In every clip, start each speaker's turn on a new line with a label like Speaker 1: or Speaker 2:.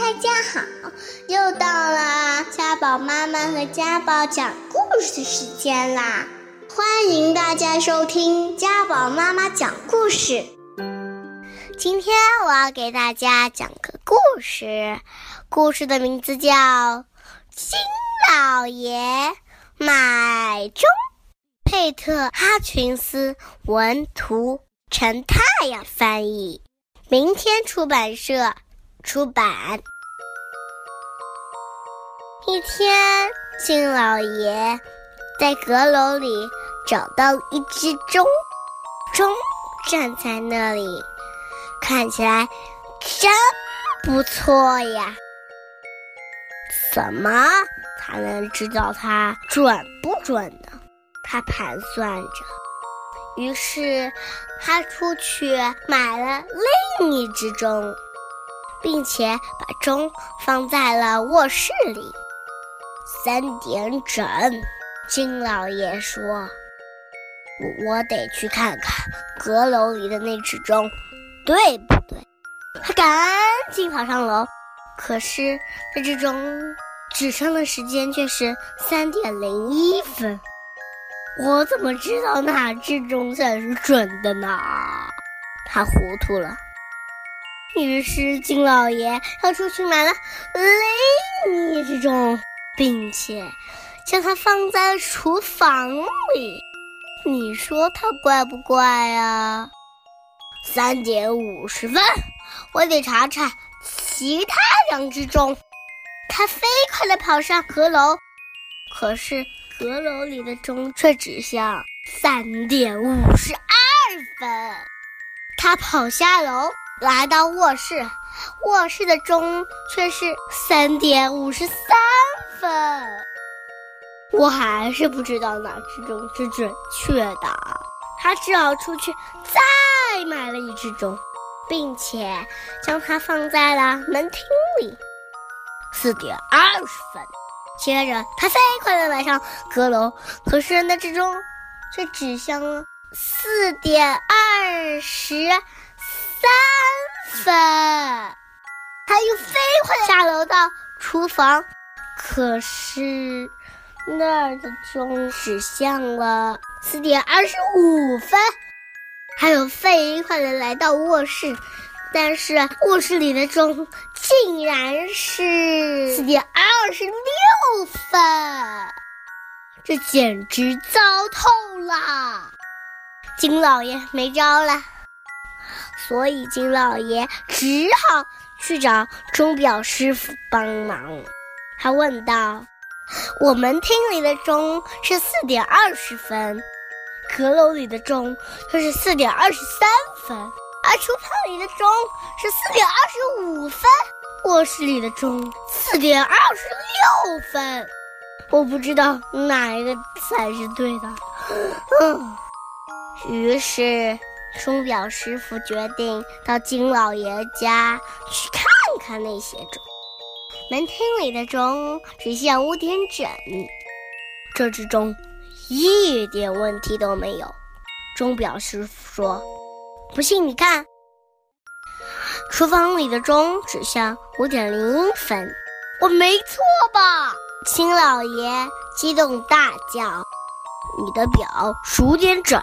Speaker 1: 大家好，又到了家宝妈妈和家宝讲故事时间啦！欢迎大家收听家宝妈妈讲故事。今天我要给大家讲个故事，故事的名字叫《金老爷买钟》。佩特·哈群斯文图，陈太阳翻译，明天出版社出版。一天，金老爷在阁楼里找到一只钟，钟站在那里，看起来真不错呀。怎么才能知道它准不准呢？他盘算着，于是他出去买了另一只钟，并且把钟放在了卧室里。三点整，金老爷说：“我得去看看阁楼里的那只钟，对不对？”他赶紧跑上楼，可是那只钟指上的时间却是三点零一分。我怎么知道哪只钟才是准的呢？他糊涂了。于是金老爷又出去买了另一只钟，并且将它放在厨房里。你说它怪不怪啊？三点五十分，我得查查其他两只钟。他飞快地跑上阁楼，可是。阁楼里的钟却指向三点五十二分。他跑下楼，来到卧室，卧室的钟却是三点五十三分。我还是不知道哪只钟是准确的。他只好出去再买了一只钟，并且将它放在了门厅里。四点二十分。接着，他飞快地来上阁楼，可是那只钟却指向了四点二十三分。他又飞快地下楼到厨房，可是那儿的钟指向了四点二十五分。他又飞快的来到卧室。但是卧室里的钟竟然是四点二十六分，这简直糟透了！金老爷没招了，所以金老爷只好去找钟表师傅帮忙。他问道：“我们厅里的钟是四点二十分，阁楼里的钟却是四点二十三分。”而厨房里的钟是四点二十五分，卧室里的钟四点二十六分，我不知道哪一个才是对的。嗯，于是钟表师傅决定到金老爷家去看看那些钟。门厅里的钟指向五点整，这只钟一点问题都没有。钟表师傅说。不信你看，厨房里的钟指向五点零一分，我没错吧？青老爷激动大叫：“你的表数点整，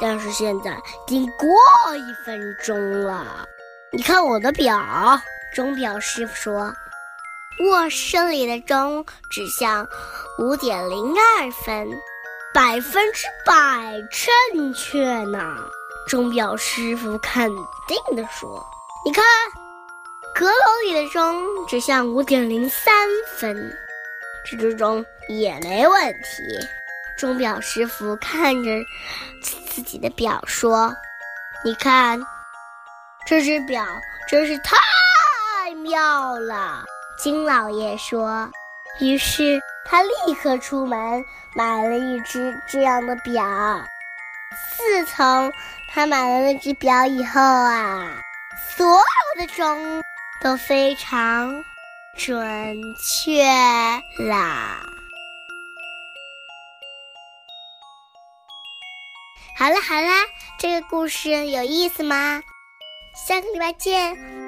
Speaker 1: 但是现在已经过一分钟了。你看我的表。”钟表师傅说：“卧室里的钟指向五点零二分，百分之百正确呢。”钟表师傅肯定地说：“你看，阁楼里的钟指向五点零三分，这只钟也没问题。”钟表师傅看着自己的表说：“你看，这只表真是太妙了。”金老爷说。于是他立刻出门买了一只这样的表。自从他买了那只表以后啊，所有的钟都非常准确啦。好了好了，这个故事有意思吗？下个礼拜见。